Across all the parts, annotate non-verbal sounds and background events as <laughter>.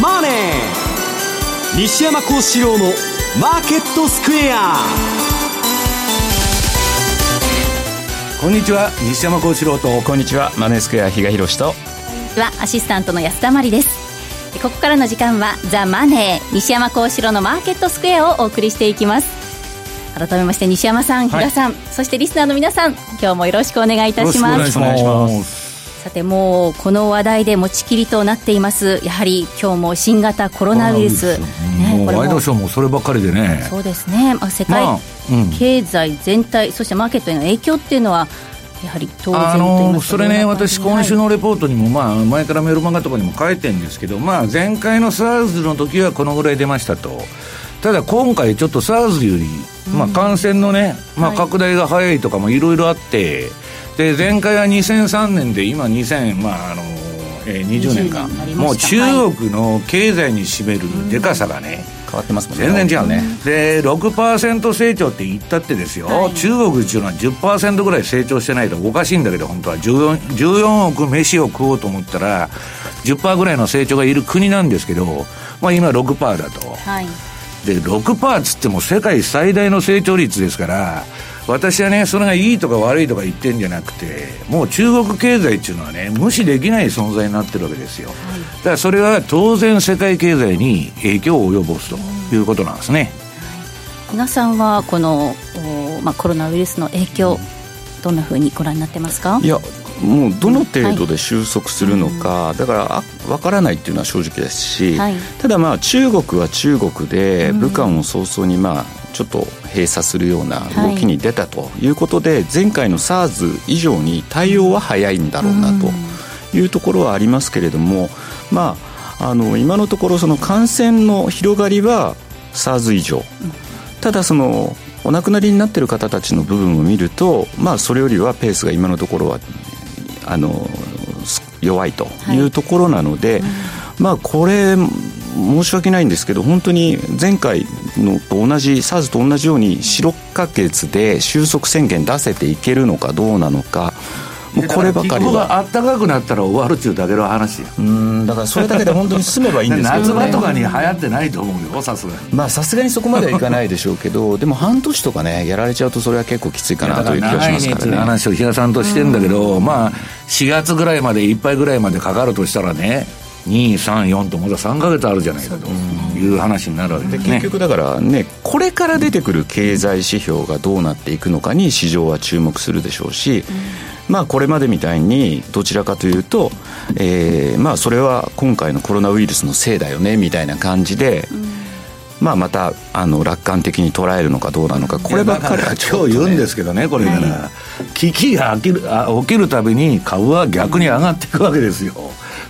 マネー」西山幸四郎の「マーケットスクエア」こんにちは。西山幸四郎と。こんにちは。マネースクエア比嘉宏と。はアシスタントの安田真理です。ここからの時間は「ザ・マネー西山幸四郎のマーケットスクエア」をお送りしていきます。改めまして西山さん、比嘉さん、そしてリスナーの皆さん今日もよろしくお願いいたします。お願いしますさてもうこの話題で持ちきりとなっています。やはり今日も新型コロナウイルス。ね、ワイドショーもそればっかりでね。そうですね、まあ、世界経済全体、まあうん、そしてマーケットへの影響っていうのはやはり当然あのそれね、私、今週のレポートにも、まあ、前からメールマガとかにも書いてるんですけど、まあ、前回の SARS の時はこのぐらい出ましたと。ただ今回ちょっと SARS より、まあ、感染のね、まあ、拡大が早いとかもいろいろあって、で前回は2003年で今2000、まああのえー、20年か。もう中国の経済に占めるでかさがね、変わってますもんね。全然違うね、で6%成長って言ったってですよ、はい、中国っていうのは10%ぐらい成長してないとおかしいんだけど本当は。14, 14億飯を食おうと思ったら10%ぐらいの成長がいる国なんですけど、まあ、今6%だと、はい、で6%っつっても世界最大の成長率ですから私はね、それがいいとか悪いとか言ってんじゃなくて、もう中国経済っていうのはね、無視できない存在になってるわけですよ。はい、だからそれは当然世界経済に影響を及ぼすということなんですね。皆さんはこの、まあ、コロナウイルスの影響、どんなふうにご覧になってますか？いやもうどの程度で収束するのか、はい、だから分からないっていうのは正直ですし、はい、ただまあ中国は中国で武漢を早々にまあちょっと閉鎖するような動きに出たということで、はい、前回の SARS 以上に対応は早いんだろうなというところはありますけれども、まあ、あの今のところその感染の広がりは SARS 以上、ただそのお亡くなりになっている方たちの部分を見ると、まあ、それよりはペースが今のところはあの弱いというところなので、はいうん、まあこれ申し訳ないんですけど本当に前回のと同じ SARS と同じように6か月で収束宣言出せていけるのかどうなのかもうこればかりは。が暖かくなったら終わるっていうだけの話うんだからそれだけで本当に済めばいいんですけど、ね、<laughs> 夏場とかに流行ってないと思うよさすがに。まあさすがにそこまではいかないでしょうけどでも半年とかねやられちゃうとそれは結構きついかなという気がしますからね。話を比嘉さんとしてんだけどまあ4月ぐらいまでいっぱいぐらいまでかかるとしたらね234とまだ3か月あるじゃないかという話になるわけですね。結局だからねこれから出てくる経済指標がどうなっていくのかに市場は注目するでしょうし、まあこれまでみたいにどちらかというと、えー、まあそれは今回のコロナウイルスのせいだよねみたいな感じで、まあ、またあの楽観的に捉えるのかどうなのかこればっかりは、ね、今日言うんですけどねこれから、はい、危機が起きるあ起きるたびに株は逆に上がっていくわけですよ。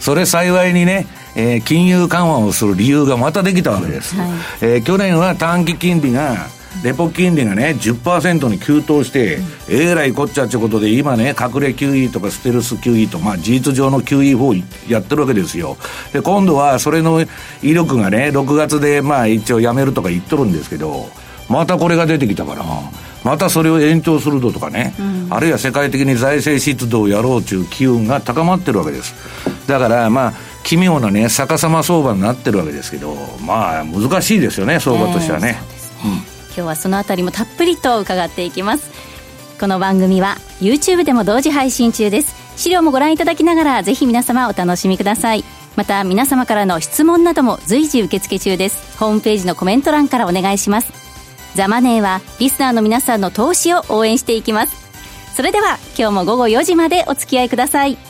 それ幸いにね、えー、金融緩和をする理由がまたできたわけです。はい、えー、去年は短期金利がレポ金利がね、10%に急騰して、ええらいこっちゃってことで、今ね、隠れ QE とかステルス QE と、まあ事実上の QE 法やってるわけですよ。で、今度はそれの威力がね、6月でまあ一応やめるとか言っとるんですけど、またこれが出てきたから、またそれを延長するとかね、うん、あるいは世界的に財政出動をやろうという機運が高まってるわけです。だからまあ、奇妙なね、逆さま相場になってるわけですけど、まあ難しいですよね、相場としてはね。えー、ね。うん。今日はそのあたりもたっぷりと伺っていきます。この番組は YouTube でも同時配信中です。資料もご覧いただきながらぜひ皆様お楽しみください。また皆様からの質問なども随時受付中です。ホームページのコメント欄からお願いします。ザマネーはリスナーの皆さんの投資を応援していきます。それでは今日も午後4時までお付き合いください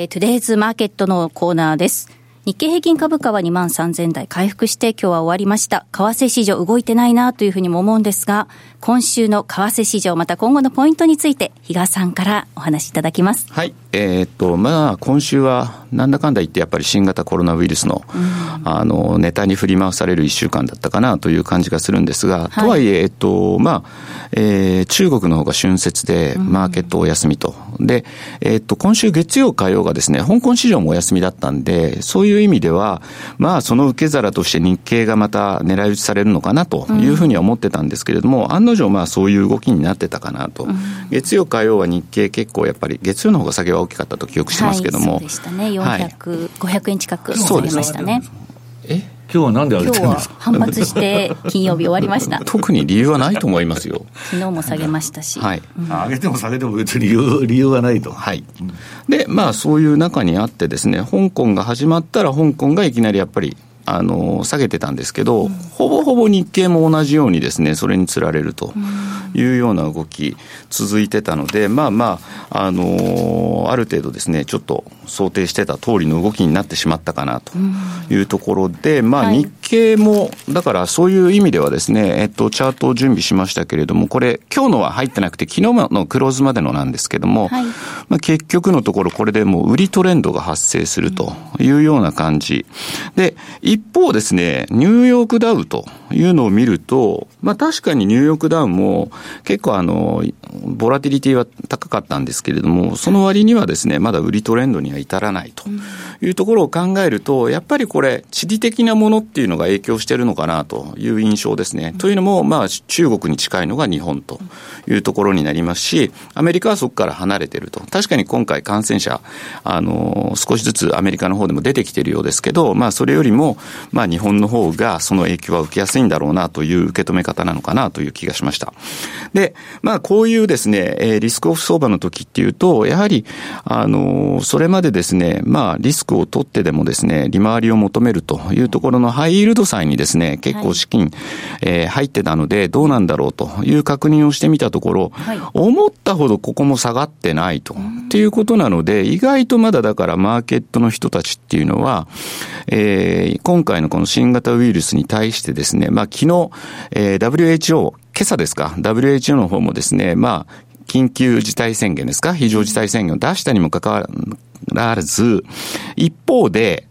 えー、トゥデイズマーケットのコーナーです。日経平均株価は2万3000台回復して今日は終わりました。為替市場動いてないなというふうにも思うんですが、今週の為替市場また今後のポイントについて、比嘉さんからお話しいただきます。はい。えー、っと、まあ、今週はなんだかんだ言ってやっぱり新型コロナウイルスの、うん、あの、ネタに振り回される1週間だったかなという感じがするんですが、はい、とはいえ、えっと、まあ、えー、中国の方が春節で、マーケットお休みと。うん、で、えっと、今週月曜、火曜がですね、香港市場もお休みだったんで、そういう意味では、まあ、その受け皿として日経がまた狙い撃ちされるのかなというふうには思ってたんですけれども、うん、案の定、まあ、そういう動きになってたかなと。月曜、火曜は日経結構やっぱり、月曜の方が下げは大きかったと記憶してますけども。はい、そうでしたね。400、はい、500円近く下げましたね。え今日はなんで上げてるんですか？反発して金曜日終わりました。<laughs> 特に理由はないと思いますよ。昨日も下げましたし、はい。うん、上げても下げても別に理由理由はないと。はい、でまあそういう中にあってですね香港が始まったら香港がいきなりやっぱりあの下げてたんですけど、うん、ほぼほぼ日経も同じようにですねそれにつられるというような動き続いてたので、まあまあ、あのある程度ですねちょっと想定してた通りの動きになってしまったかなというところで、まあ、日経も、だからそういう意味ではですね、えっと、チャートを準備しましたけれども、これ、今日のは入ってなくて、昨日のクローズまでのなんですけども、はい、まあ、結局のところ、これでもう売りトレンドが発生するというような感じ。で、一一方ですね、ニューヨークダウというのを見ると、まあ確かにニューヨークダウも結構あの、ボラティリティは高かったんですけれども、その割にはですね、まだ売りトレンドには至らないというところを考えると、やっぱりこれ、地理的なものっていうのが影響しているのかなという印象ですね。というのも、まあ中国に近いのが日本というところになりますし、アメリカはそこから離れていると。確かに今回感染者、あの、少しずつアメリカの方でも出てきているようですけど、まあそれよりも、まあ日本の方がその影響は受けやすいんだろうなという受け止め方なのかなという気がしました。で、まあこういうですね、えリスクオフ相場の時っていうと、やはり、あの、それまでですね、まあリスクを取ってでもですね、利回りを求めるというところのハイイールド債にですね、結構資金、はい、えー、入ってたので、どうなんだろうという確認をしてみたところ、はい、思ったほどここも下がってないと。っていうことなので、意外とまだだからマーケットの人たちっていうのは、えー、今回のこの新型ウイルスに対してですね、まあ昨日、えー、WHO、今朝ですか、WHO の方もですね、まあ、緊急事態宣言ですか？非常事態宣言を出したにもかかわらず、一方で、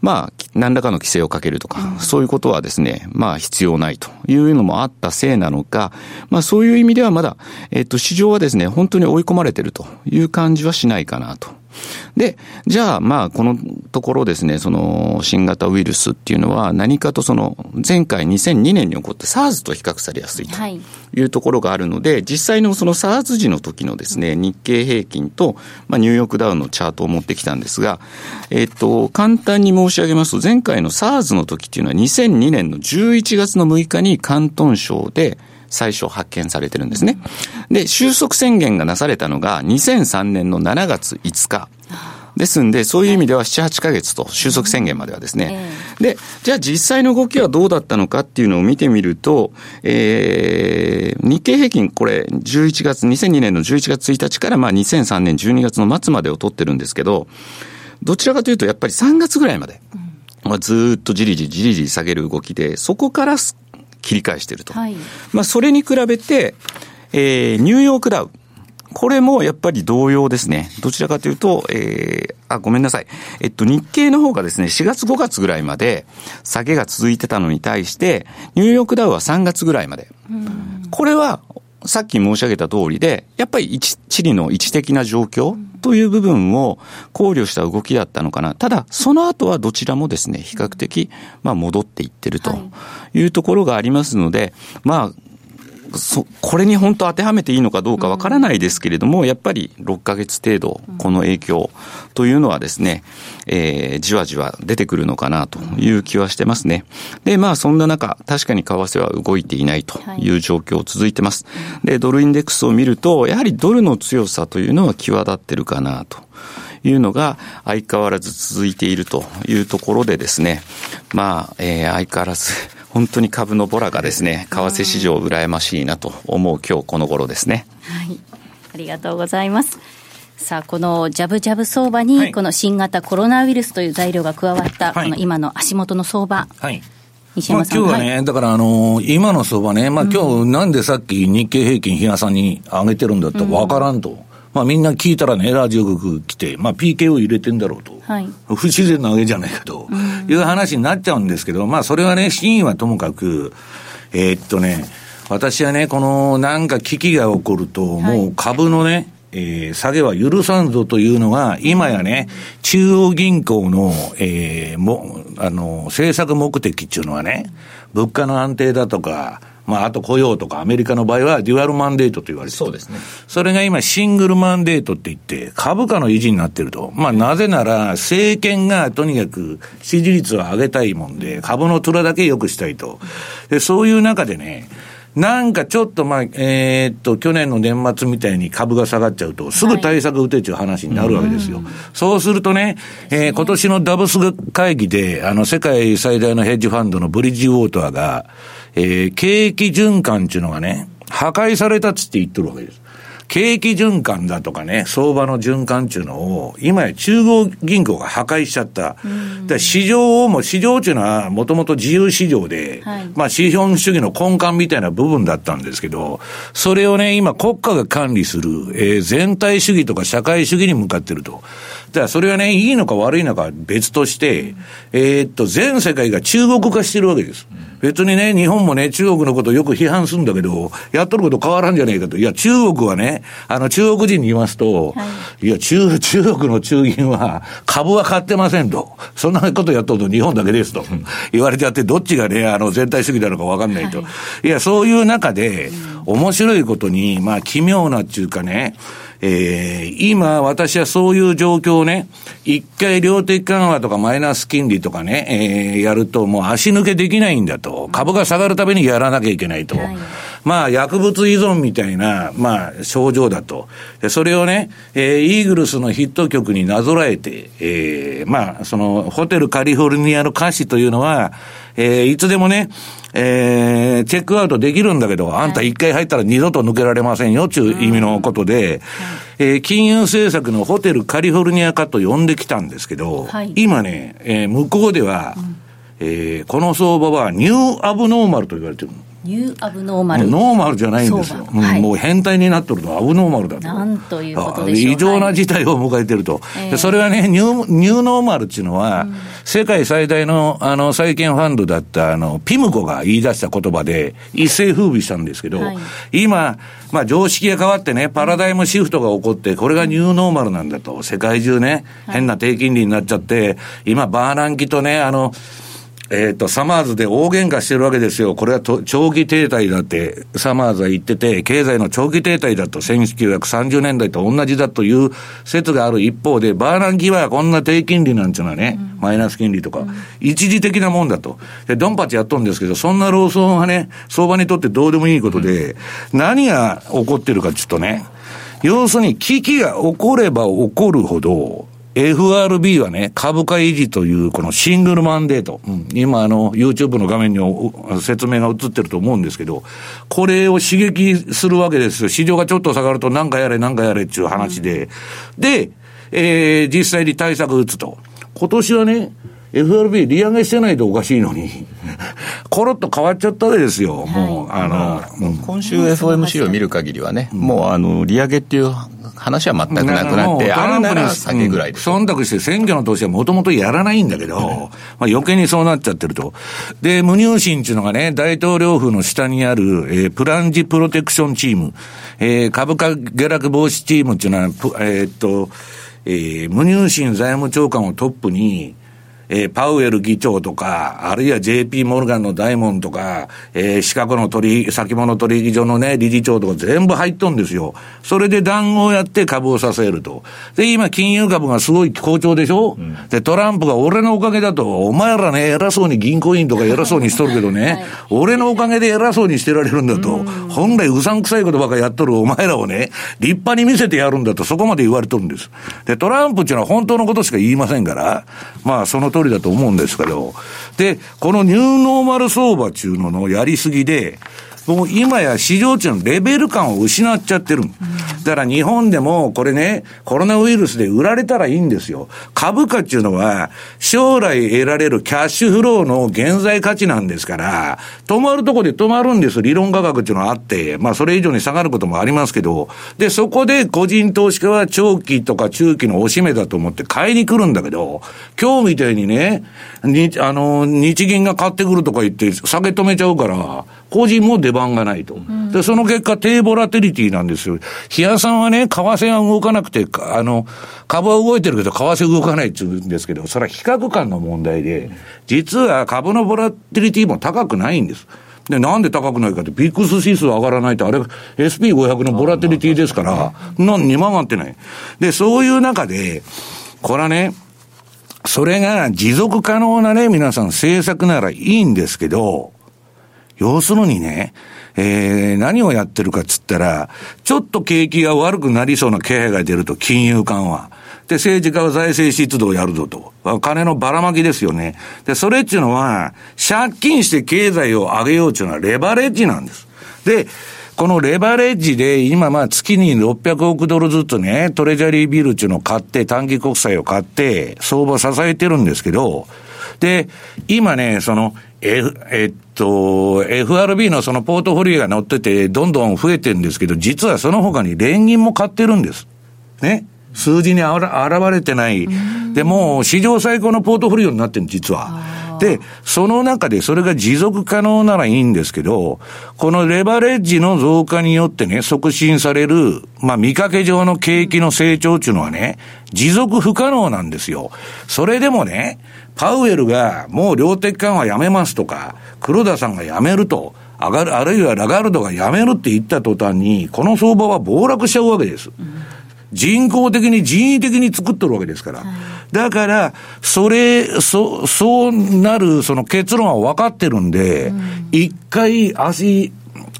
まあ、何らかの規制をかけるとか、そういうことはですね、まあ必要ないというのもあったせいなのか、まあそういう意味ではまだ、えっと、市場はですね、本当に追い込まれているという感じはしないかなとで、じゃあ、まあ、このところですね、その、新型ウイルスっていうのは、何かとその、前回2002年に起こった SARS と比較されやすいとい。うところがあるので、はい、実際のその SARS 時の時のですね、日経平均と、まあ、ニューヨークダウンのチャートを持ってきたんですが、えっと、簡単に申し上げますと、前回の SARS の時っていうのは2002年の11月の6日に広東省で、最初発見されてるんですね。で、収束宣言がなされたのが2003年の7月5日。ですんで、そういう意味では7、8ヶ月と、収束宣言まではですね。で、じゃあ実際の動きはどうだったのかっていうのを見てみると、えー、日経平均、これ、11月、2002年の11月1日から、まあ2003年12月の末までを取ってるんですけど、どちらかというと、やっぱり3月ぐらいまで、まあ、ずっとじりじりじりじり下げる動きで、そこから切り返していると。はい、まあ、それに比べて、えー、ニューヨークダウ。これもやっぱり同様ですね。どちらかというと、えー、あ、ごめんなさい。えっと、日経の方がですね、4月5月ぐらいまで下げが続いてたのに対して、ニューヨークダウは3月ぐらいまで。これはさっき申し上げた通りで、やっぱり地理の位置的な状況という部分を考慮した動きだったのかな。ただ、その後はどちらもですね、比較的、まあ戻っていってるというところがありますので、まあ、そ、これに本当当てはめていいのかどうかわからないですけれども、やっぱり6ヶ月程度、この影響というのはですね、えー、じわじわ出てくるのかなという気はしてますね。で、まあそんな中、確かに為替は動いていないという状況続いてます。で、ドルインデックスを見ると、やはりドルの強さというのは際立ってるかなと。いうのが相変わらず続いているというところでですね、まあ、えー、相変わらず本当に株のボラがですね、為替市場羨ましいなと思う今日この頃ですね。はい。ありがとうございます。さあ、このジャブジャブ相場に、この新型コロナウイルスという材料が加わった、この今の足元の相場。はい。西山さん。まあ、今日はね、はい、だからあのー、今の相場ね、まあ今日なんでさっき日経平均日野さんに上げてるんだったらわからんと。うん、まあみんな聞いたらね、ラジオ局来て、まあ PK を入れてんだろうと。はい、不自然な上げじゃないかと、いう話になっちゃうんですけど、まあそれはね、真意はともかく、えー、っとね、私はね、このなんか危機が起こると、もう株のね、えー、下げは許さんぞというのが、今やね、中央銀行の、えー、も、あの、政策目的っていうのはね、物価の安定だとか、まあ、あと雇用とか、アメリカの場合はデュアルマンデートと言われてそうですね。それが今、シングルマンデートって言って、株価の維持になってると。まあ、なぜなら、政権がとにかく支持率を上げたいもんで、株の虎だけ良くしたいと。で、そういう中でね、なんかちょっとまあ、えー、っと、去年の年末みたいに株が下がっちゃうと、すぐ対策打てちゅう話になるわけですよ。はい、そうするとね、えー、今年のダブス会議で、あの、世界最大のヘッジファンドのブリッジウォーターが、えー、景気循環っていうのがね、破壊されたっつって言ってるわけです。景気循環だとかね、相場の循環っていうのを、今や中央銀行が破壊しちゃった。で市場をも、市場っていうのはもともと自由市場で、はい、まあ資本主義の根幹みたいな部分だったんですけど、それをね、今国家が管理する、えー、全体主義とか社会主義に向かってると。だからそれはね、いいのか悪いのか別として、えー、っと、全世界が中国化してるわけです。別にね、日本もね、中国のことをよく批判するんだけど、やっとること変わらんじゃねえかと。いや、中国はね、あの、中国人に言いますと、はい、いや、中、<laughs> 中国の中銀は株は買ってませんと。そんなことやっとると日本だけですと。言われてやって、どっちがね、あの、全体主義なのかわかんないと。はい、いや、そういう中で、面白いことに、まあ、奇妙なっていうかね、えー、今、私はそういう状況をね、一回量的緩和とかマイナス金利とかね、えー、やるともう足抜けできないんだと。株が下がるためにやらなきゃいけないと。はい、まあ、薬物依存みたいな、まあ、症状だと。それをね、えー、イーグルスのヒット曲になぞらえて、えー、まあ、その、ホテルカリフォルニアの歌詞というのは、えー、いつでもね、えー、チェックアウトできるんだけど、あんた一回入ったら二度と抜けられませんよ、という意味のことで、えー、金融政策のホテルカリフォルニア化と呼んできたんですけど、はい、今ね、えー、向こうでは、うん、えー、この相場は new abnormal と言われてる new abnormal。ノーマルじゃないんですよ。はい、もう変態になってるとアブノーマルだと。なんということでしょう。異常な事態を迎えてると。はい、それはね、ニュー、ニューノーマルっていうのは、うん、世界最大の、あの、債券ファンドだった、あの、ピムコが言い出した言葉で、一世風靡したんですけど、はい、今、まあ常識が変わってね、パラダイムシフトが起こって、これがニューノーマルなんだと。世界中ね、変な低金利になっちゃって、今、バーナンキとね、あの、えっ、ー、と、サマーズで大喧嘩してるわけですよ。これはと長期停滞だって、サマーズは言ってて、経済の長期停滞だと、1930年代と同じだという説がある一方で、バーナンキはこんな低金利なんていうのはね、うん、マイナス金利とか、うん、一時的なもんだと。で、ドンパチやっとるんですけど、そんな労働はね、相場にとってどうでもいいことで、うん、何が起こってるかちょっとね、要するに危機が起これば起こるほど、FRB はね、株価維持というこのシングルマンデート。うん、今あの、YouTube の画面に説明が映ってると思うんですけど、これを刺激するわけですよ。市場がちょっと下がると何かやれ何かやれっていう話で。うん、で、えー、実際に対策打つと。今年はね、FRB 利上げしてないとおかしいのに、コロッと変わっちゃったわけですよ、もう、あの、今週 FOMC を見る限りはね、もうあの利上げっていう話は全くなくなって、あるなら下げぐらいで。忖度して選挙の投資はもともとやらないんだけど、まあ余計にそうなっちゃってると。で、無入信っていうのがね、大統領府の下にある、えー、プランジプロテクションチーム、えー、株価下落防止チームっていうのは、えー、っと、えー、無入信財務長官をトップに、えー、パウエル議長とか、あるいは JP モルガンの大門とか、えー、シカゴの取先物取引所のね、理事長とか全部入っとんですよ。それで談合をやって株を支えると。で、今、金融株がすごい好調でしょ、うん、で、トランプが俺のおかげだと、お前らね、偉そうに銀行員とか偉そうにしとるけどね、はい、俺のおかげで偉そうにしてられるんだと、本来うさんくさいことばっかやっとるお前らをね、立派に見せてやるんだと、そこまで言われとるんです。で、トランプっていうのは本当のことしか言いませんから、まあ、その通りだと思うんですけど、で、このニューノーマル相場中ののやりすぎで、もう今や市場値のレベル感を失っちゃってる。だから日本でもこれね、コロナウイルスで売られたらいいんですよ。株価っていうのは、将来得られるキャッシュフローの現在価値なんですから、止まるとこで止まるんです。理論価格っていうのはあって、まあそれ以上に下がることもありますけど、で、そこで個人投資家は長期とか中期の押し目だと思って買いに来るんだけど、今日みたいにね、に、あの、日銀が買ってくるとか言って下げ止めちゃうから、個人も出番がないと。で、その結果、低ボラテリティなんですよ。日野さんはね、為替は動かなくて、あの、株は動いてるけど、為替動かないって言うんですけど、それは比較感の問題で、実は株のボラテリティも高くないんです。で、なんで高くないかって、ビックス指数上がらないと、あれ、SP500 のボラテリティですから、何にも上がってない。で、そういう中で、これはね、それが持続可能なね、皆さん政策ならいいんですけど、要するにね、えー、何をやってるかっつったら、ちょっと景気が悪くなりそうな気配が出ると、金融緩和。で、政治家は財政出動をやるぞと。金のばらまきですよね。で、それっていうのは、借金して経済を上げようっていうのはレバレッジなんです。で、このレバレッジで、今まあ月に600億ドルずつね、トレジャリービルっていうのを買って、短期国債を買って、相場を支えてるんですけど、で、今ね、その、F、えっと、FRB のそのポートフォリオが乗ってて、どんどん増えてるんですけど、実はその他に連銀も買ってるんです。ね。数字にあら現れてない。で、も史上最高のポートフォリオになってる実は。で、その中でそれが持続可能ならいいんですけど、このレバレッジの増加によってね、促進される、まあ見かけ上の景気の成長っていうのはね、持続不可能なんですよ。それでもね、パウエルがもう量的緩和やめますとか、黒田さんがやめると、上がる、あるいはラガルドがやめるって言った途端に、この相場は暴落しちゃうわけです。うん人工的に人為的に作っとるわけですから。はい、だから、それ、そ、そうなる、その結論は分かってるんで、一、うん、回足、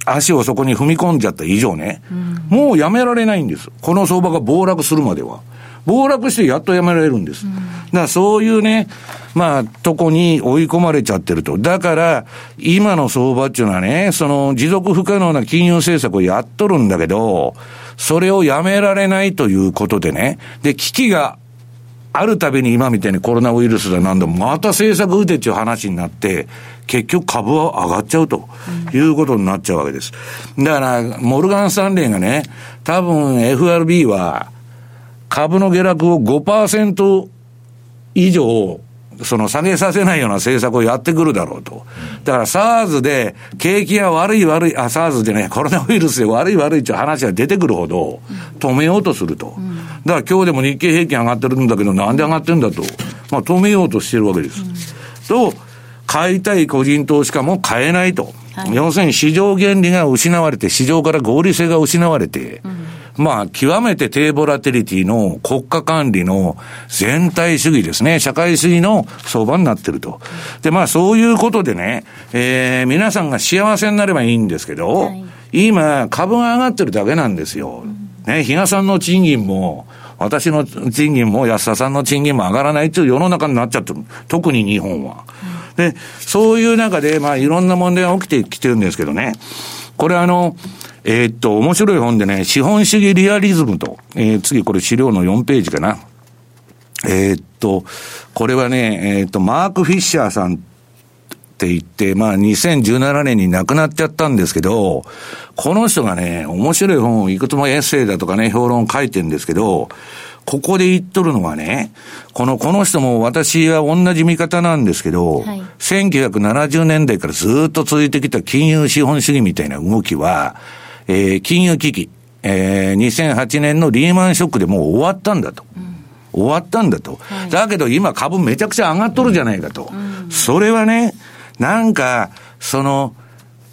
足をそこに踏み込んじゃった以上ね、うん、もうやめられないんです。この相場が暴落するまでは。暴落してやっとやめられるんです。うん、だからそういうね、まあ、とこに追い込まれちゃってると。だから、今の相場っていうのはね、その持続不可能な金融政策をやっとるんだけど、それをやめられないということでね、で、危機があるたびに今みたいにコロナウイルスだなんでも、また政策打てっていう話になって、結局株は上がっちゃうということになっちゃうわけです。だから、モルガン・スタンレーがね、多分 FRB は株の下落を5%以上その下げさせないような政策をやってくるだろうと。だから SARS で景気が悪い悪い、あ、SARS でね、コロナウイルスで悪い悪いっていう話が出てくるほど止めようとすると。だから今日でも日経平均上がってるんだけどなんで上がってるんだと。まあ止めようとしてるわけです。と、買いたい個人投資家も買えないと。はい、要するに市場原理が失われて、市場から合理性が失われて、うんまあ、極めて低ボラテリティの国家管理の全体主義ですね、社会主義の相場になってると。で、まあ、そういうことでね、えー、皆さんが幸せになればいいんですけど、はい、今、株が上がってるだけなんですよ。ね、比嘉さんの賃金も、私の賃金も安田さんの賃金も上がらないという世の中になっちゃってる。特に日本は。で、そういう中で、まあ、いろんな問題が起きてきてるんですけどね。これあの、えー、っと、面白い本でね、資本主義リアリズムと、えー、次これ資料の4ページかな。えー、っと、これはね、えー、っと、マーク・フィッシャーさんって言って、まあ2017年に亡くなっちゃったんですけど、この人がね、面白い本をいくつもエッセイだとかね、評論を書いてるんですけど、ここで言っとるのはね、この、この人も私は同じ見方なんですけど、はい、1970年代からずっと続いてきた金融資本主義みたいな動きは、えー、金融危機、えー、2008年のリーマンショックでもう終わったんだと。うん、終わったんだと、はい、だけど今株めちゃくちゃ上がっとるじゃないかと。うん、それはね、なんか、その、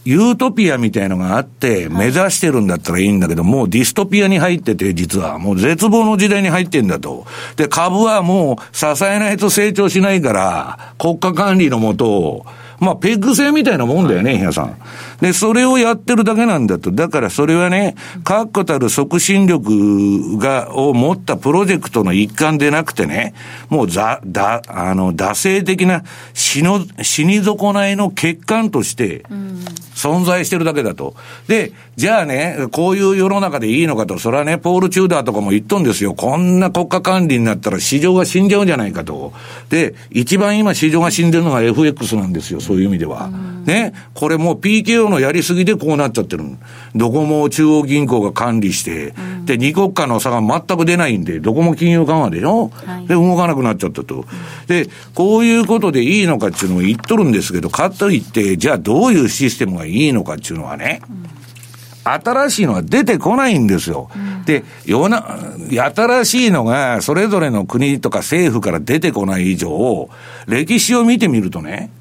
ユートピアみたいのがあって、目指してるんだったらいいんだけど、もうディストピアに入ってて、実は、もう絶望の時代に入ってんだと。で、株はもう支えないと成長しないから、国家管理のもと、まあ、ペッグ制みたいなもんだよね、皆さん。で、それをやってるだけなんだと。だからそれはね、確固たる促進力が、を持ったプロジェクトの一環でなくてね、もうざ、だ、あの、惰性的な死の、死に損ないの欠陥として、存在してるだけだと。で、じゃあね、こういう世の中でいいのかと、それはね、ポール・チューダーとかも言っとんですよ。こんな国家管理になったら市場が死んじゃうんじゃないかと。で、一番今市場が死んでるのが FX なんですよ、そういう意味では。ね、これもう PKO のやりすぎでこうなっちゃってる。どこも中央銀行が管理して、で、二国家の差が全く出ないんで、どこも金融緩和でしょ、はい、で、動かなくなっちゃったと。で、こういうことでいいのかっていうのを言っとるんですけど、かといって、じゃあどういうシステムがいいのかっていうのはね、新しいのは出てこないんですよ。うん、で、よな、新しいのがそれぞれの国とか政府から出てこない以上、歴史を見てみるとね、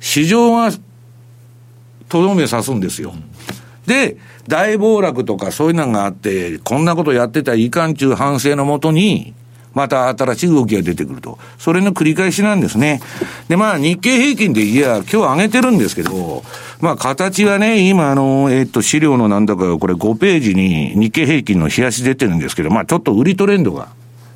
市場がとどめ刺すんですよ。で、大暴落とかそういうのがあって、こんなことやってたらいかんちゅう反省のもとに、また新しい動きが出てくると。それの繰り返しなんですね。で、まあ、日経平均でいや、今日上げてるんですけど、まあ、形はね、今、あの、えっ、と、資料のなんだか、これ5ページに日経平均の冷やし出てるんですけど、まあ、ちょっと売りトレンドが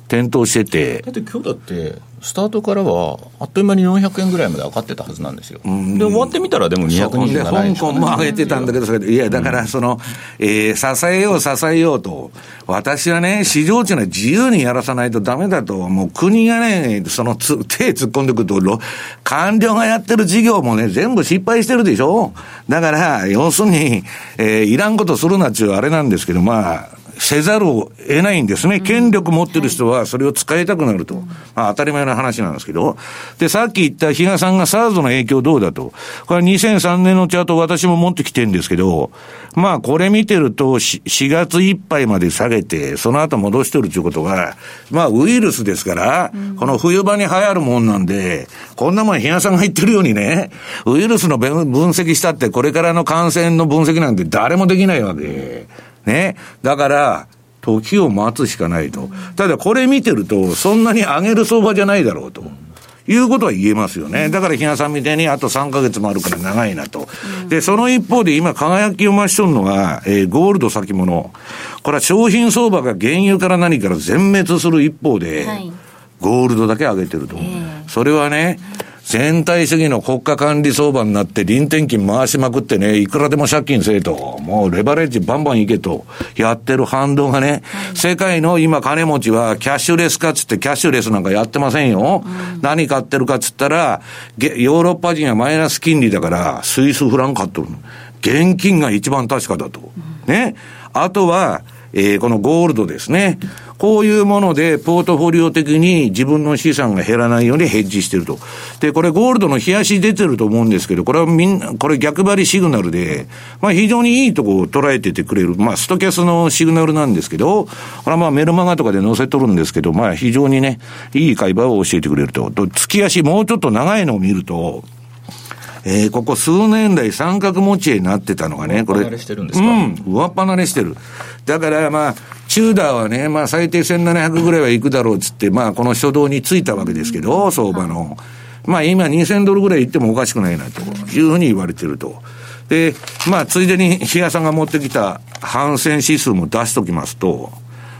点灯してて。だって今日だって、スタートからは、あっという間に400円ぐらいまで上がってたはずなんですよ。で、終わってみたら、でも227円、ね、香港も上げてたんだけど、いや、だからその、えー、支えよう、支えようと、私はね、市場っていうのは自由にやらさないとダメだと、もう国がね、そのつ <laughs> 手突っ込んでくると、官僚がやってる事業もね、全部失敗してるでしょ。だから、要するに、えー、いらんことするなっちゅうあれなんですけど、まあ、せざるを得ないんですね。権力持ってる人はそれを使いたくなると。まあ当たり前の話なんですけど。で、さっき言った比嘉さんが SARS の影響どうだと。これは2003年のチャート私も持ってきてるんですけど、まあこれ見てると 4, 4月いっぱいまで下げて、その後戻してるということが、まあウイルスですから、この冬場に流行るもんなんで、こんなもん比嘉さんが言ってるようにね、ウイルスの分析したってこれからの感染の分析なんて誰もできないわけ。ね。だから、時を待つしかないと。ただこれ見てると、そんなに上げる相場じゃないだろうと。いうことは言えますよね。だから、ひなさんみたいに、あと3ヶ月もあるから長いなと。で、その一方で今、輝きを増しとるのが、えー、ゴールド先物。これは商品相場が原油から何から全滅する一方で、はい、ゴールドだけ上げてると。えー、それはね、全体主義の国家管理相場になって臨転金回しまくってね、いくらでも借金せえと、もうレバレッジバンバンいけと、やってる反動がね、世界の今金持ちはキャッシュレスかつってキャッシュレスなんかやってませんよ。何買ってるかっつったら、ヨーロッパ人はマイナス金利だから、スイスフラン買っとる。現金が一番確かだと。ね。あとは、えー、このゴールドですね。こういうもので、ポートフォリオ的に自分の資産が減らないようにヘッジしてると。で、これゴールドの冷やし出てると思うんですけど、これはみんな、これ逆張りシグナルで、まあ非常にいいとこを捉えててくれる、まあストキャスのシグナルなんですけど、これはまあメルマガとかで載せとるんですけど、まあ非常にね、いい会話を教えてくれると。と、月足もうちょっと長いのを見ると、えー、ここ数年来三角持ち絵になってたのがね、これ。上っ離れしてるんですか？うん、上っ離れしてる。だからまあ、チューダーはね、まあ最低1700ぐらいは行くだろうっつって、まあこの初動についたわけですけど、相場の。まあ今2000ドルぐらい行ってもおかしくないなというふうに言われてると。で、まあついでに日嘉さんが持ってきた反戦指数も出しときますと、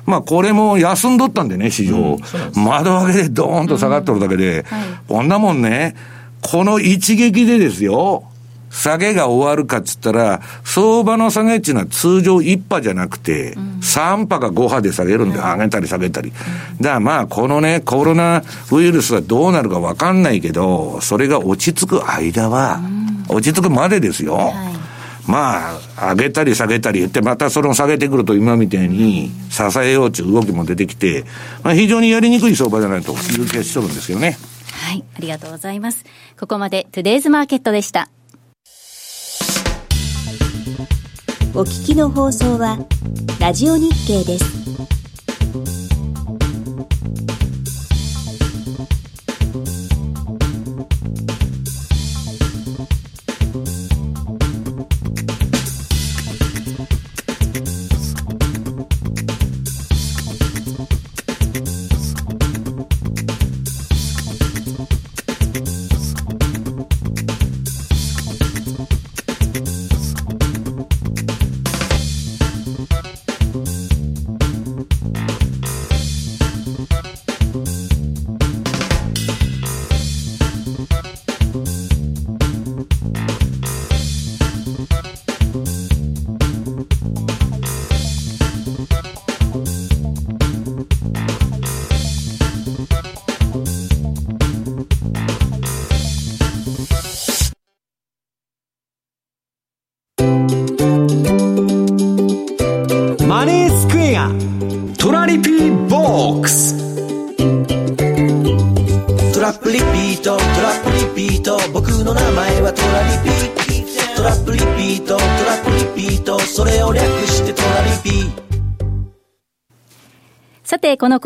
まあこれも休んどったんでね、市場。うん、窓上げでドーンと下がっとるだけで、うんはい、こんなもんね、この一撃でですよ、下げが終わるかっつったら、相場の下げっていうのは通常1波じゃなくて、3波か5波で下げるんで、上げたり下げたり。だからまあ、このね、コロナウイルスがどうなるかわかんないけど、それが落ち着く間は、落ち着くまでですよ。まあ、上げたり下げたり言って、またそれを下げてくると今みたいに支えようという動きも出てきて、まあ非常にやりにくい相場じゃないという気がしとるんですけどね。はい、ありがとうございます。ここまでトゥデイズマーケットでした。お聞きの放送はラジオ日経です。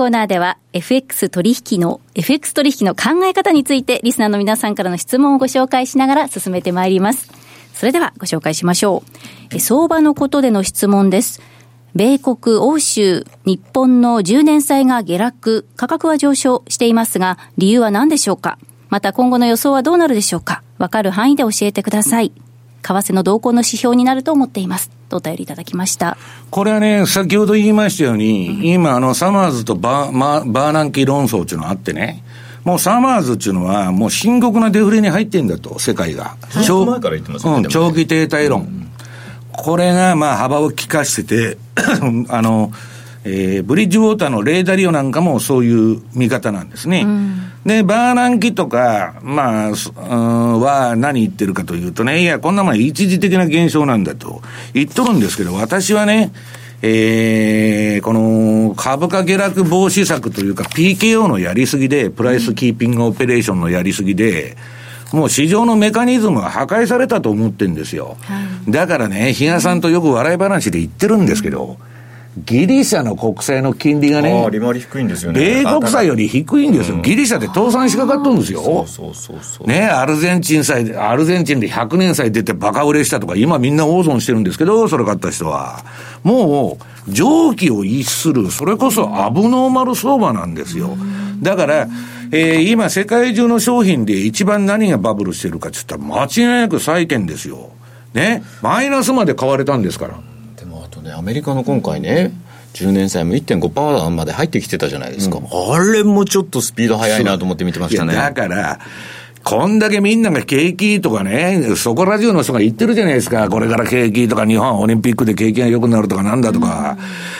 コーナーでは FX 取引の、FX 取引の考え方についてリスナーの皆さんからの質問をご紹介しながら進めてまいります。それではご紹介しましょう。相場のことでの質問です。米国、欧州、日本の10年債が下落、価格は上昇していますが、理由は何でしょうか？また今後の予想はどうなるでしょうか？わかる範囲で教えてください。為替の動向の指標になると思っています。とお便りいただきました。これはね、先ほど言いましたように、うん、今、あの、サマーズとバー、ま、バーナンキ論争っていうのがあってね、もうサマーズっていうのは、もう深刻なデフレに入ってんだと、世界が。長前から言ってますね、うん、長期停滞論。うん、これが、まあ、幅を利かしてて、<clears throat> あの、えー、ブリッジウォーターのレーダリオなんかもそういう見方なんですね。うん、で、バーナンキとか、まあ、うん、は何言ってるかというとね、いや、こんなもん一時的な現象なんだと言っとるんですけど、私はね、えー、この株価下落防止策というか PKO のやりすぎで、プライスキーピングオペレーションのやりすぎで、もう市場のメカニズムが破壊されたと思ってるんですよ。はい、だからね、比嘉さんとよく笑い話で言ってるんですけど、うんギリシャの国債の金利がね、利回り低いんですよね。米国債より低いんですよ。ギリシャって倒産しかかっとるんですよ。そうそうそうそう。ね、アルゼンチン債、アルゼンチンで100年債出てバカ売れしたとか、今みんな大損してるんですけど、それ買った人は。もう、蒸気を逸する、それこそアブノーマル相場なんですよ。だから、えー、今世界中の商品で一番何がバブルしてるかって言ったら間違いなく債券ですよ。ね。マイナスまで買われたんですから。ね、アメリカの今回ね、10年債も1.5%まで入ってきてたじゃないですか、うん、あれもちょっとスピード速いなと思って見てましたね。だから、こんだけみんなが景気とかね、そこら中の人が言ってるじゃないですか。これから景気とか日本オリンピックで景気が良くなるとかなんだとか。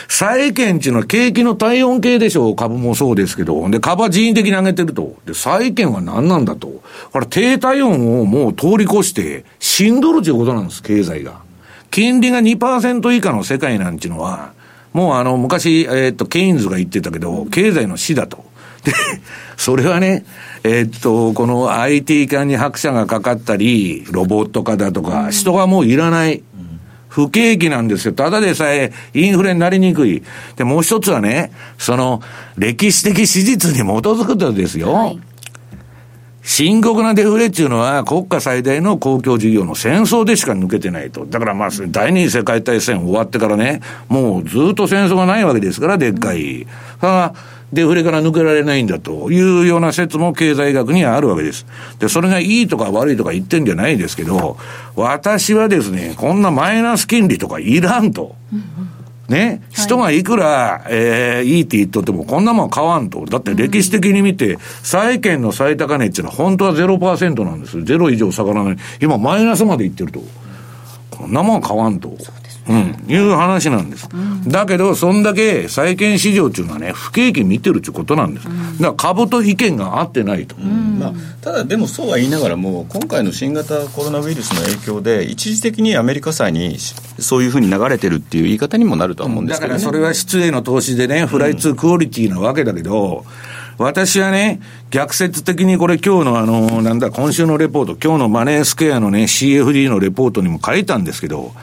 債券っていうのは景気の体温計でしょう。株もそうですけど。で、株は人為的に上げてると。で、債券は何なんだと。これ低体温をもう通り越して死んどるということなんです、経済が。金利が2%以下の世界なんていうのは、もうあの、昔、えっ、と、ケインズが言ってたけど、経済の死だと。で、それはね、えっと、この IT 化に拍車がかかったり、ロボット化だとか、人がもういらない。不景気なんですよ。ただでさえインフレになりにくい。で、もう一つはね、その歴史的史実に基づくとですよ。はい深刻なデフレっていうのは国家最大の公共事業の戦争でしか抜けてないと。だからまあ、第二次世界大戦終わってからね、もうずっと戦争がないわけですから、でっかい。はデフレから抜けられないんだというような説も経済学にはあるわけです。で、それがいいとか悪いとか言ってんじゃないですけど、私はですね、こんなマイナス金利とかいらんと。ね、人がいくら、えー、いいって言っとっても、こんなもん買わんと。だって歴史的に見て、債券の最高値っていうのは本当は0%なんです。ゼロ以上下がらない。今マイナスまでいってると。こんなもん買わんと。うん、いう話なんです。うん、だけど、そんだけ債券市場っていうのはね、不景気見てるっていうことなんです。うん、だから株と意見が合ってないと。うん、まあ、ただ、でもそうは言いながらも、今回の新型コロナウイルスの影響で、一時的にアメリカ債にそういうふうに流れてるっていう言い方にもなるとは思うんですけど、ね、だからそれは質への投資でね、フライツークオリティなわけだけど、私はね、逆説的にこれ今日のあの、なんだ、今週のレポート、今日のマネースクエアのね、CFD のレポートにも書いたんですけど、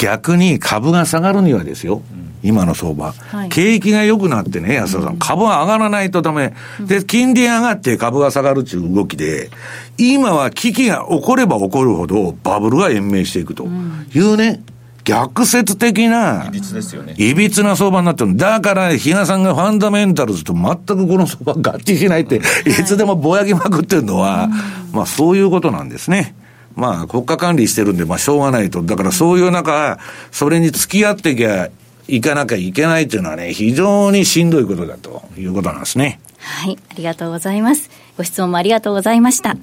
逆に株が下がるにはですよ、今の相場、はい、景気が良くなってね、安田さん、株は上がらないとダメ。で、金利上がって株が下がるっていう動きで、今は危機が起これば起こるほどバブルが延命していくと。いうね、逆説的な、いびつですよね。いびつな相場になってる。だから、比嘉さんがファンダメンタルズと全くこの相場合致しないって、い。つでもぼやきまくってるのは、まあそういうことなんですね。まあ、国家管理してるんで、まあ、しょうがないと。だからそういう中、それに付き合っていきゃ、いかなきゃいけないっていうのはね、非常にしんどいことだということなんですね。はい、ありがとうございます。ご質問もありがとうございました。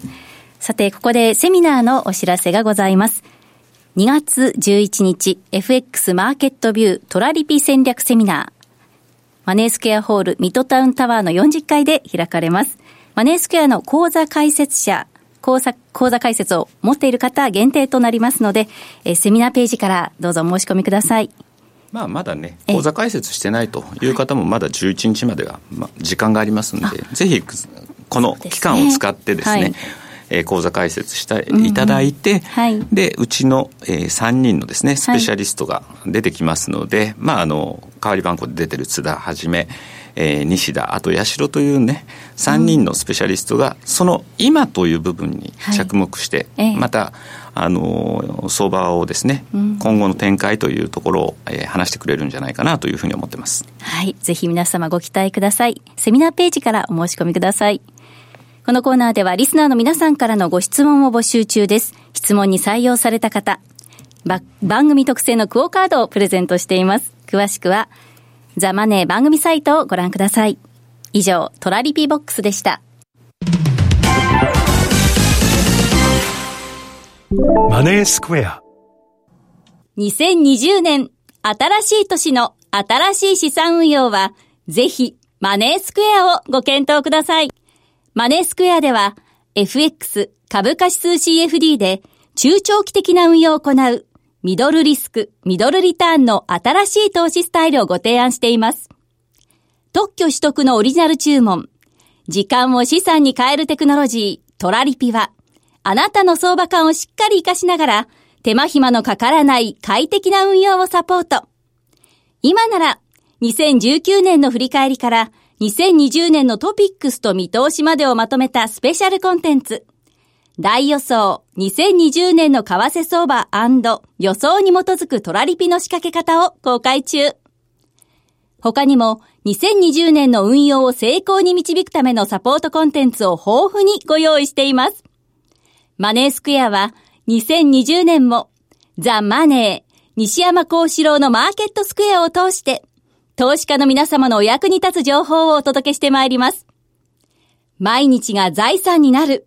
さて、ここでセミナーのお知らせがございます。2月11日、FX マーケットビュートラリピ戦略セミナー。マネースクエアホールミッドタウンタワーの40階で開かれます。マネースクエアの講座解説者、講座、講座解説を持っている方限定となりますので、えセミナーページからどうぞお申し込みください。まあ、まだね、口座開設してないという方も、まだ11日までは、まあ、時間がありますので、ぜひ、この期間を使ってですね、えー、講座開設していただいて、うんはい、でうちの、えー、3人のですねスペシャリストが出てきますので、はい、まああの代わり番号で出てる津田はじめ、えー、西田あと八代というね3人のスペシャリストがその今という部分に着目して、はい、またあの相場をですね、うん、今後の展開というところを、えー、話してくれるんじゃないかなというふうに思ってます。はい。ぜひ皆様ご期待ください。セミナーページからお申し込みください。このコーナーではリスナーの皆さんからのご質問を募集中です。質問に採用された方、番組特製のクオカードをプレゼントしています。詳しくは、ザ・マネー番組サイトをご覧ください。以上、トラリピボックスでした。マネースクエア。2020年、新しい年の新しい資産運用は、ぜひ、マネースクエアをご検討ください。マネースクエアでは、FX 株価指数 CFD で中長期的な運用を行うミドルリスク、ミドルリターンの新しい投資スタイルをご提案しています。特許取得のオリジナル注文、時間を資産に変えるテクノロジー、トラリピは、あなたの相場感をしっかり活かしながら、手間暇のかからない快適な運用をサポート。今なら、2019年の振り返りから、2020年のトピックスと見通しまでをまとめたスペシャルコンテンツ。大予想2020年の為替相場予想に基づくトラリピの仕掛け方を公開中。他にも2020年の運用を成功に導くためのサポートコンテンツを豊富にご用意しています。マネースクエアは2020年もザ・マネー西山幸四郎のマーケットスクエアを通して投資家の皆様のお役に立つ情報をお届けしてまいります。毎日が財産になる。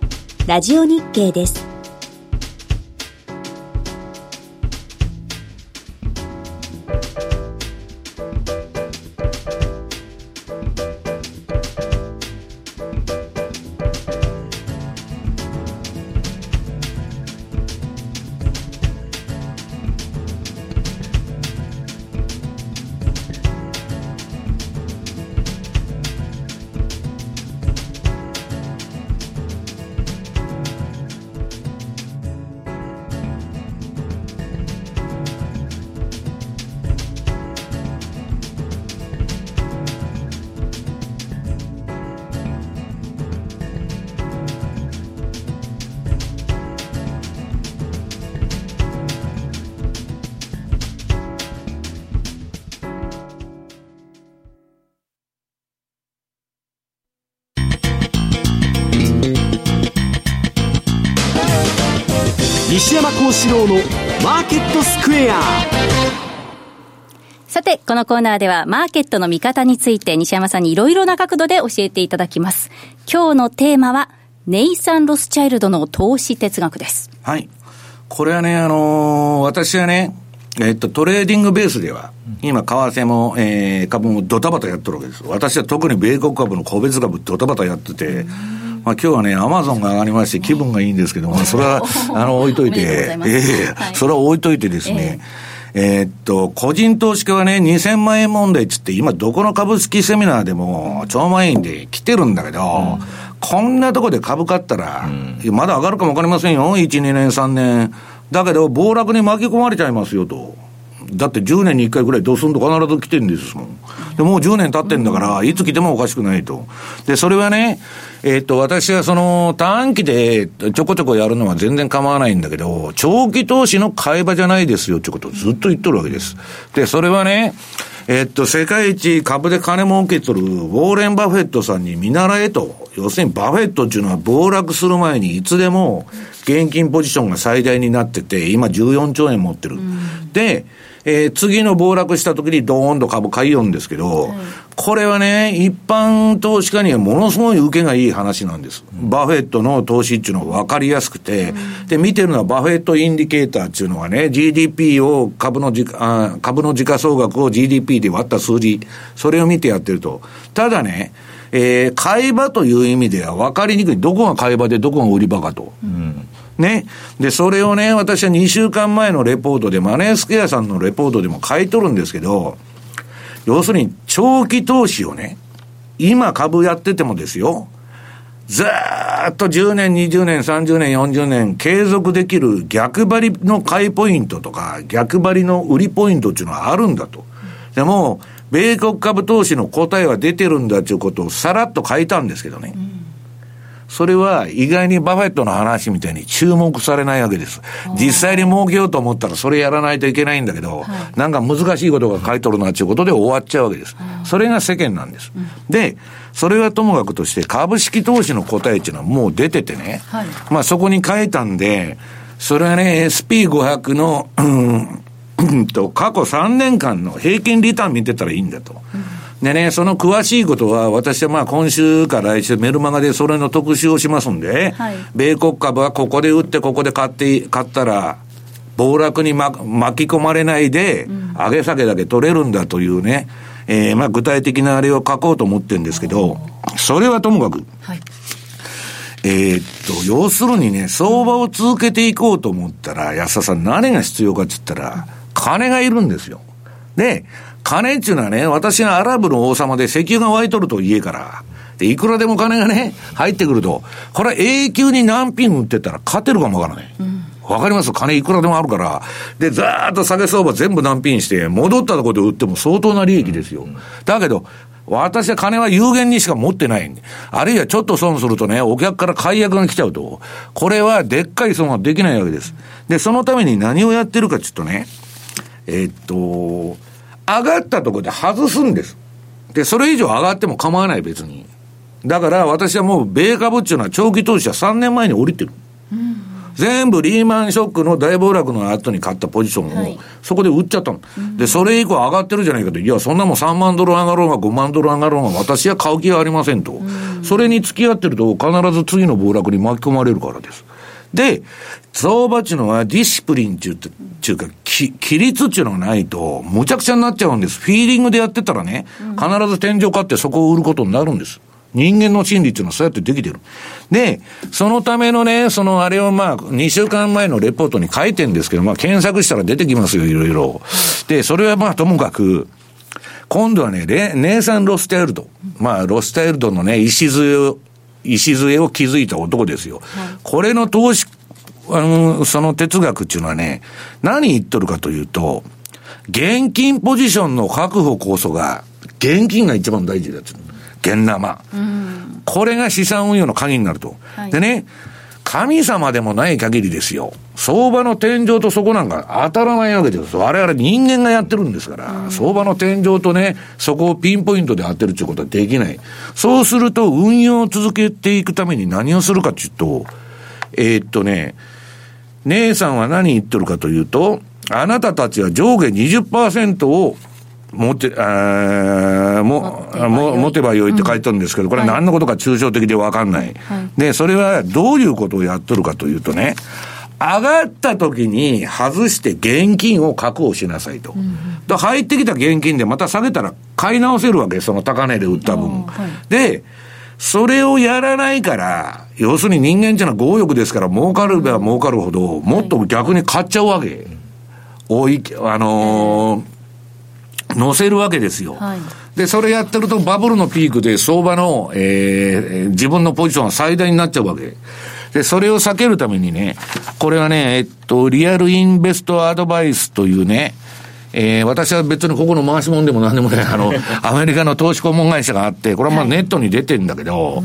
ラジオ日経です。孝四郎のマーケットスクエアさて、このコーナーではマーケットの見方について西山さんにいろいろな角度で教えていただきます。今日のテーマは、ネイサン・ロスチャイルドの投資哲学です。はい。これはね、あのー、私はね、えっと、トレーディングベースでは、今、為替も、えー、株もドタバタやってるわけです。私は特に米国株の個別株ドタバタやってて、まあ、今日はね、アマゾンが上がりまして気分がいいんですけども、<laughs> それは、あの、置いといて、ええ。それは置いといてですね、えー、っと、個人投資家はね、2000万円問題っつって、今どこの株式セミナーでも超満員で来てるんだけど、うん、こんなとこで株買ったら、うん、まだ上がるかもわかりませんよ。1、2年、3年。だけど、暴落に巻き込まれちゃいますよと。だって10年に1回ぐらいドスンと必ず来てるんですもん。で、もう10年経ってんだから、いつ来てもおかしくないと。で、それはね、えっと、私はその短期でちょこちょこやるのは全然構わないんだけど、長期投資の買い場じゃないですよってことをずっと言っとるわけです。で、それはね、えっと、世界一株で金儲けとるウォーレン・バフェットさんに見習えと。要するにバフェットっていうのは暴落する前にいつでも現金ポジションが最大になってて、今14兆円持ってる。うん、で、えー、次の暴落した時にドーンと株買いよんですけど、これはね、一般投資家にはものすごい受けがいい話なんです。うん、バフェットの投資っていうのが分かりやすくて、うん、で、見てるのはバフェットインディケーターっていうのはね、GDP を株のじあ、株の時価総額を GDP で割った数字、それを見てやってると。ただね、えー、買い場という意味では分かりにくい。どこが買い場でどこが売り場かと。うんね。で、それをね、私は2週間前のレポートで、マネースクエアさんのレポートでも書いとるんですけど、要するに長期投資をね、今株やっててもですよ、ずーっと10年、20年、30年、40年継続できる逆張りの買いポイントとか、逆張りの売りポイントっていうのはあるんだと。でも、米国株投資の答えは出てるんだということをさらっと書いたんですけどね。うんそれは意外にバフェットの話みたいに注目されないわけです。実際に儲けようと思ったらそれやらないといけないんだけど、はい、なんか難しいことが書いとるなっていうことで終わっちゃうわけです。それが世間なんです。で、それはともかくとして株式投資の答えっていうのはもう出ててね、はい、まあそこに書いたんで、それはね、SP500 の、うんと、過去3年間の平均リターン見てたらいいんだと。うんでね、その詳しいことは、私はまあ今週から来週メルマガでそれの特集をしますんで、はい、米国株はここで売ってここで買って、買ったら、暴落に、ま、巻き込まれないで、上げ下げだけ取れるんだというね、えー、まあ具体的なあれを書こうと思ってるんですけど、それはともかく、はい、えー、っと、要するにね、相場を続けていこうと思ったら、安田さん何が必要かって言ったら、金がいるんですよ。で、金っていうのはね、私がアラブの王様で石油が湧いとると家から。で、いくらでも金がね、入ってくると、これは永久に何品売ってたら勝てるかもわからない。わ、うん、かります？金いくらでもあるから。で、ざーっと下げ相場全部何品して、戻ったところで売っても相当な利益ですよ。だけど、私は金は有限にしか持ってない。あるいはちょっと損するとね、お客から解約が来ちゃうと、これはでっかい損はできないわけです。で、そのために何をやってるかちょっとね、えー、っと、上がったところで外すんです。で、それ以上上がっても構わない別に。だから私はもう米株っていうのは長期投資は3年前に降りてる。うん、全部リーマンショックの大暴落の後に買ったポジションを、そこで売っちゃったの、はい、で、それ以降上がってるじゃないかと。いや、そんなもん3万ドル上がろうが5万ドル上がろうが私は買う気はありませんと。うん、それに付き合ってると必ず次の暴落に巻き込まれるからです。で、相場っていうのはディシプリンっていうっていうか、き、規律っていうのがないと、むちゃくちゃになっちゃうんです。フィーリングでやってたらね、必ず天井買ってそこを売ることになるんです。人間の心理っていうのはそうやってできてる。で、そのためのね、そのあれをまあ、2週間前のレポートに書いてんですけど、まあ、検索したら出てきますよ、いろいろ。で、それはまあ、ともかく、今度はね、ネイサン・ロスタイルド。まあ、ロスタイルドのね、礎を、礎を築いた男ですよ。はい、これの投資あの、その哲学っていうのはね、何言っとるかというと、現金ポジションの確保こそが、現金が一番大事だって。現生。これが資産運用の鍵になると。はい、でね、神様でもない限りですよ。相場の天井と底なんか当たらないわけです。我々人間がやってるんですから、相場の天井とね、そこをピンポイントで当てるっていうことはできない。そうすると、運用を続けていくために何をするかっていうと、えー、っとね、姉さんは何言ってるかというと、あなたたちは上下20%を持て、あも、も、持てばよいって書いてるんですけど、これ何のことか抽象的でわかんない。はい、で、それはどういうことをやっとるかというとね、上がった時に外して現金を確保しなさいと。うん、入ってきた現金でまた下げたら買い直せるわけ、その高値で売った分。はい、で、それをやらないから、要するに人間っていうのは強欲ですから、儲かるべば儲かるほど、もっと逆に買っちゃうわけ。おい、あのー、乗せるわけですよ。はい、で、それやってるとバブルのピークで相場の、えー、自分のポジションが最大になっちゃうわけ。で、それを避けるためにね、これはね、えっと、リアルインベストアドバイスというね、えー、私は別にここの回し物でも何でもない、あの、<laughs> アメリカの投資顧問会社があって、これはまあネットに出てるんだけど、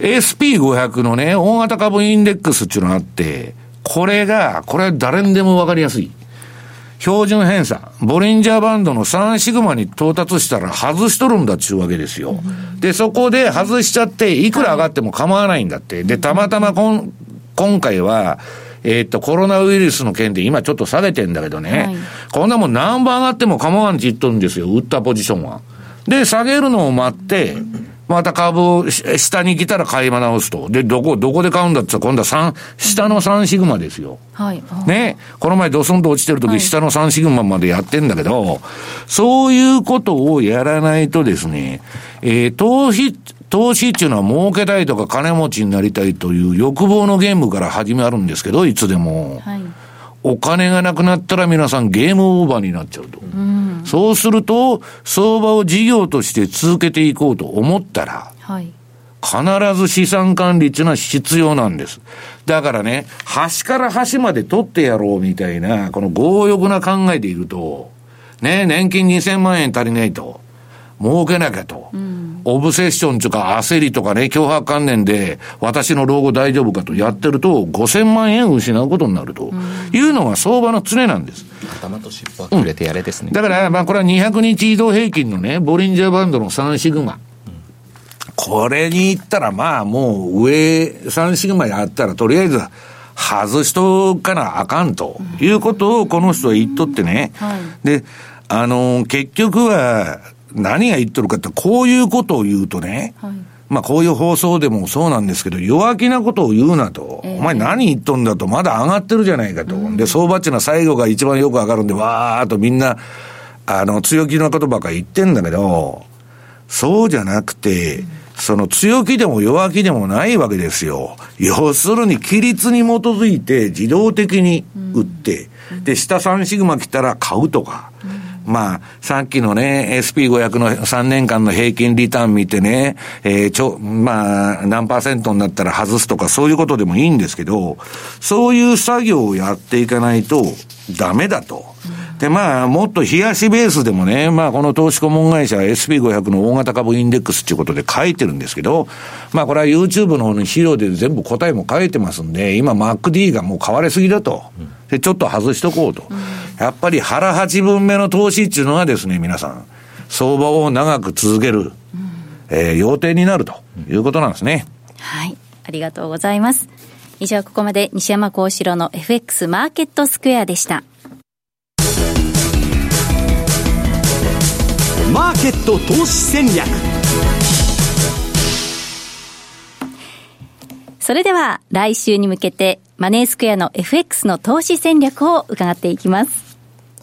SP500 のね、大型株インデックスっていうのがあって、これが、これは誰にでもわかりやすい。標準偏差、ボリンジャーバンドの3シグマに到達したら外しとるんだっちゅうわけですよ。で、そこで外しちゃって、いくら上がっても構わないんだって。で、たまたまこん今回は、えー、っと、コロナウイルスの件で今ちょっと下げてんだけどね、はい、こんなもん何番上がっても構わんって言っとるんですよ、売ったポジションは。で、下げるのを待って、また株を下に来たら買い直すと。で、どこ、どこで買うんだって今度は三、下の3シグマですよ。はい。ね。この前ドスンと落ちてる時、はい、下の3シグマまでやってんだけど、そういうことをやらないとですね、えー、投資、投資っていうのは儲けたいとか金持ちになりたいという欲望のゲームから始まるんですけど、いつでも。はい。お金がなくなったら皆さんゲームオーバーになっちゃうと。うん、そうすると、相場を事業として続けていこうと思ったら、はい、必ず資産管理っていうのは必要なんです。だからね、端から端まで取ってやろうみたいな、この強欲な考えでいると、ね、年金2000万円足りないと。儲けなきゃと。うん、オブセッションとか焦りとかね、脅迫観念で、私の老後大丈夫かとやってると、5000万円失うことになるというのが相場の常なんです。頭と尻尾は触れてやれですね。うん、だから、まあこれは200日移動平均のね、ボリンジャーバンドの3シグマ。これに行ったら、まあもう上3シグマやったら、とりあえず、外しとかなあかんということをこの人は言っとってね。はい、で、あの、結局は、何が言っとるかって、こういうことを言うとね、はい、まあこういう放送でもそうなんですけど、弱気なことを言うなと、えー、お前何言っとんだと、まだ上がってるじゃないかと。うん、で、相場っていうのは最後が一番よく上がるんで、わーっとみんな、あの、強気なことばっか言ってんだけど、そうじゃなくて、その強気でも弱気でもないわけですよ。要するに、規律に基づいて自動的に売って、うん、で、下3シグマ来たら買うとか、うんまあ、さっきのね、SP500 の3年間の平均リターン見てね、えー、ちょ、まあ、何パーセントになったら外すとかそういうことでもいいんですけど、そういう作業をやっていかないとダメだと。で、まあ、もっと冷やしベースでもね、まあ、この投資顧問会社 SP500 の大型株インデックスっていうことで書いてるんですけど、まあ、これは YouTube の方に資料で全部答えも書いてますんで、今 MacD がもう買われすぎだと。で、ちょっと外しとこうと。やっぱり腹八分目の投資っていうのはですね、皆さん、相場を長く続ける、えー、要点になるということなんですね。はい。ありがとうございます。以上、ここまで西山幸四郎の FX マーケットスクエアでした。マーケット投資戦略それでは来週に向けてマネースクエアの FX の投資戦略を伺っていきます。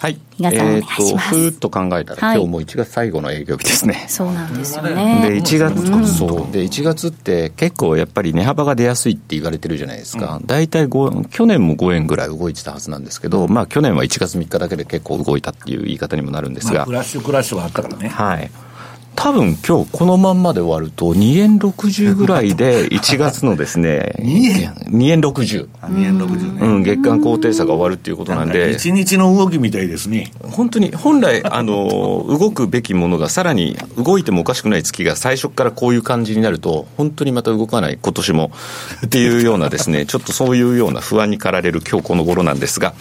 はい。比嘉さん、えー、お願いします。ふーっと考えたら、はい、今日も1月最後の営業日ですね。そうなんですよね。で、1月、うん、そう。で、1月って結構やっぱり値幅が出やすいって言われてるじゃないですか。大体、うん、去年も5円ぐらい動いてたはずなんですけど、まあ去年は1月3日だけで結構動いたっていう言い方にもなるんですが。まあ、クラッシュクラッシュはあったからね。はい。多分今日このまんまで終わると2円60ぐらいで1月のですね <laughs> 2円 ,2 円60 2円60ね、うん、月間高低差が終わるっていうことなんで。1日の動きみたいですね。本当に本来あの動くべきものがさらに動いてもおかしくない月が最初からこういう感じになると本当にまた動かない今年もっていうようなですねちょっとそういうような不安に駆られる今日この頃なんですが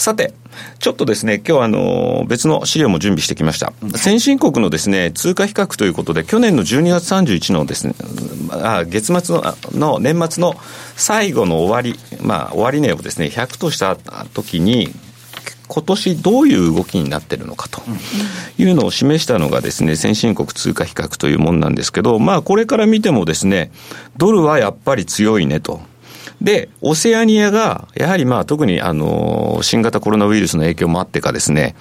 さて、ちょっとですね、今日あの、別の資料も準備してきました。先進国のですね、通貨比較ということで、去年の12月31のですね、あ月末のの年末の最後の終わり、まあ、終値をですね、100とした時に、今年どういう動きになってるのかというのを示したのがですね、先進国通貨比較というものなんですけど、まあこれから見てもですね、ドルはやっぱり強いねと。で、オセアニアが、やはりまあ特にあの、新型コロナウイルスの影響もあってかですね、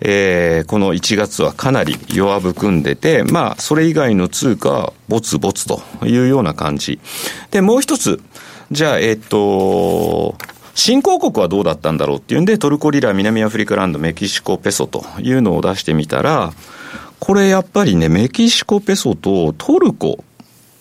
えー、この1月はかなり弱含んでて、まあ、それ以外の通貨はぼつぼつというような感じ。で、もう一つ、じゃあ、えっ、と、新興国はどうだったんだろうっていうんで、トルコリラ、南アフリカランド、メキシコペソというのを出してみたら、これやっぱりね、メキシコペソとトルコ、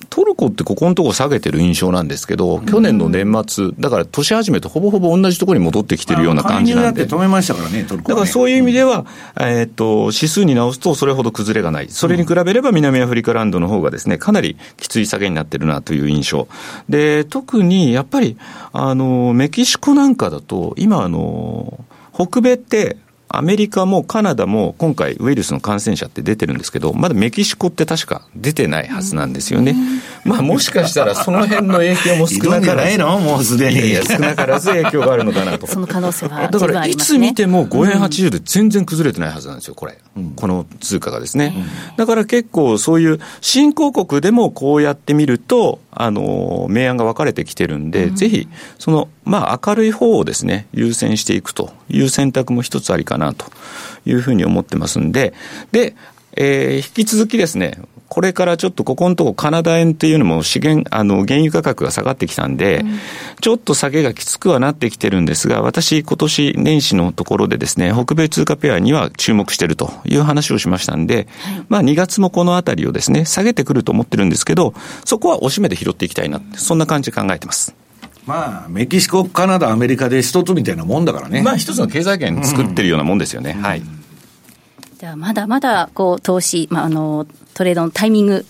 トルコってここのところ下げてる印象なんですけど、去年の年末、だから年始めとほぼほぼ同じところに戻ってきてるような感じなんで。止めましたからね、トルコ、ね、だからそういう意味では、えっ、と、指数に直すとそれほど崩れがない。それに比べれば南アフリカランドの方がですね、かなりきつい下げになってるなという印象。で、特にやっぱり、あの、メキシコなんかだと、今あの、北米ってアメリカもカナダも今回ウイルスの感染者って出てるんですけど、まだメキシコって確か出てないはずなんですよね。まあもしかしたらその辺の影響も少なからず。の？もうすでに。いや少なからず影響があるのかなと。<laughs> その可能性はだからいつ見ても5円80で全然崩れてないはずなんですよ、これ。うん、この通貨がですね。だから結構そういう新興国でもこうやってみると、あの、明暗が分かれてきてるんで、うん、ぜひ、その、まあ明るい方をですね、優先していくという選択も一つありかなというふうに思ってますんで、で、えー、引き続きですね、これからちょっとここのとこカナダ円っていうのも資源、あの、原油価格が下がってきたんで、うん、ちょっと下げがきつくはなってきてるんですが、私今年年始のところでですね、北米通貨ペアには注目してるという話をしましたんで、はい、まあ2月もこのあたりをですね、下げてくると思ってるんですけど、そこは押し目で拾っていきたいな、そんな感じで考えてます。まあ、メキシコ、カナダ、アメリカで一つみたいなもんだからね。まあ、一つの経済圏作ってるようなもんですよね。うん、はい。じゃあ、まだまだ、こう、投資、まあ、あの、トレードのタイミング、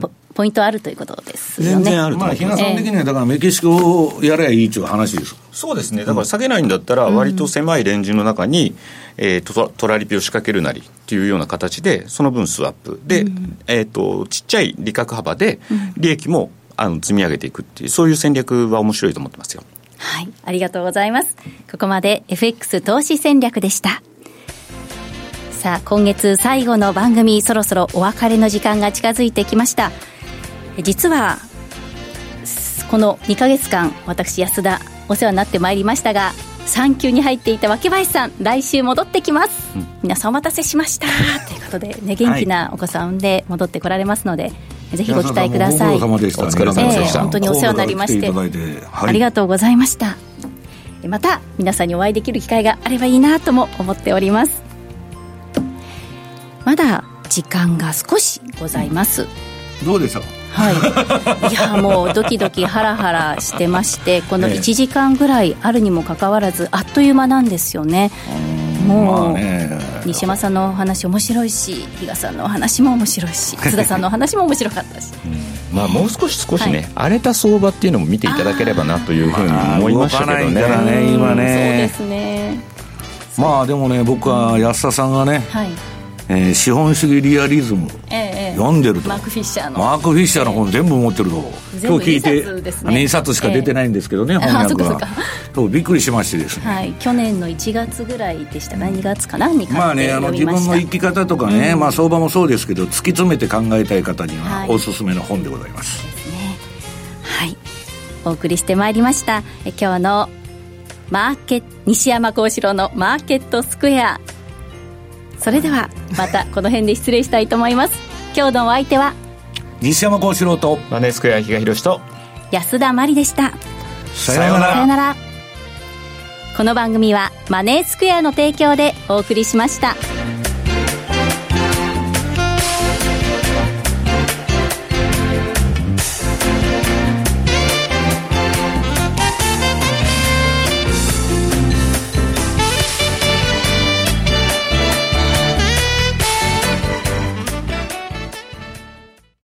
ポポイントあるということですよね。全然あるとまあ、比嘉さん的には、だからメキシコをやればいいっていう話です。そうですね。だから下げないんだったら、割と狭いレンジの中に、えー、とトラリピを仕掛けるなりっていうような形で、その分スワップ。で、うん、えっ、ー、と、ちっちゃい利確幅で、利益もあの積み上げていくっていう、そういう戦略は面白いと思ってますよ。はい、ありがとうございます。ここまで FX 投資戦略でした。さあ、今月最後の番組、そろそろお別れの時間が近づいてきました。実は、この2か月間、私、安田、お世話になってまいりましたが、産休に入っていた脇林さん、来週戻ってきます。うん、皆さんお待たせしました。ということで、ね、元気なお子さん産んで戻ってこられますので、ぜひご期待ください。お疲れ様でした。本当にお世話になりまして、ありがとうございました。また皆さんにお会いできる機会があればいいなとも思っております。まだ時間が少しございます。どうでしょう？はい、<laughs> いやもうドキドキハラハラしてましてこの1時間ぐらいあるにもかかわらずあっという間なんですよね。もう、西山さんのお話面白いし比嘉さんのお話も面白いし <laughs> 津田さんのお話も面白かったし、うん、まあ、もう少し少しね、はい、荒れた相場っていうのも見ていただければなというふうに思いましたけどね,、ね今ね。そうですね。まあでもね僕は安田さんがね、はいえー、資本主義リアリズム、ええ、読んでると。マーク・フィッシャーの。マーク・フィッシャーの本全部持ってると、今日聞いて2冊しか出てないんですけどね、え翻訳はそうびっくりしましてですね、はい、去年の1月ぐらいでしたね2月かなにまあねあの自分の生き方とかね、うん、まあ相場もそうですけど突き詰めて考えたい方にはおすすめの本でございます、はい、ですね。はい。お送りしてまいりました。え今日のマーケ西山幸四郎のマーケットスクエアそれではまたこの辺で失礼したいと思います。今日のお相手は西山幸四郎とマネースクエア比嘉宏と安田真理でした。さようなら。さようなら。この番組はマネースクエアの提供でお送りしました。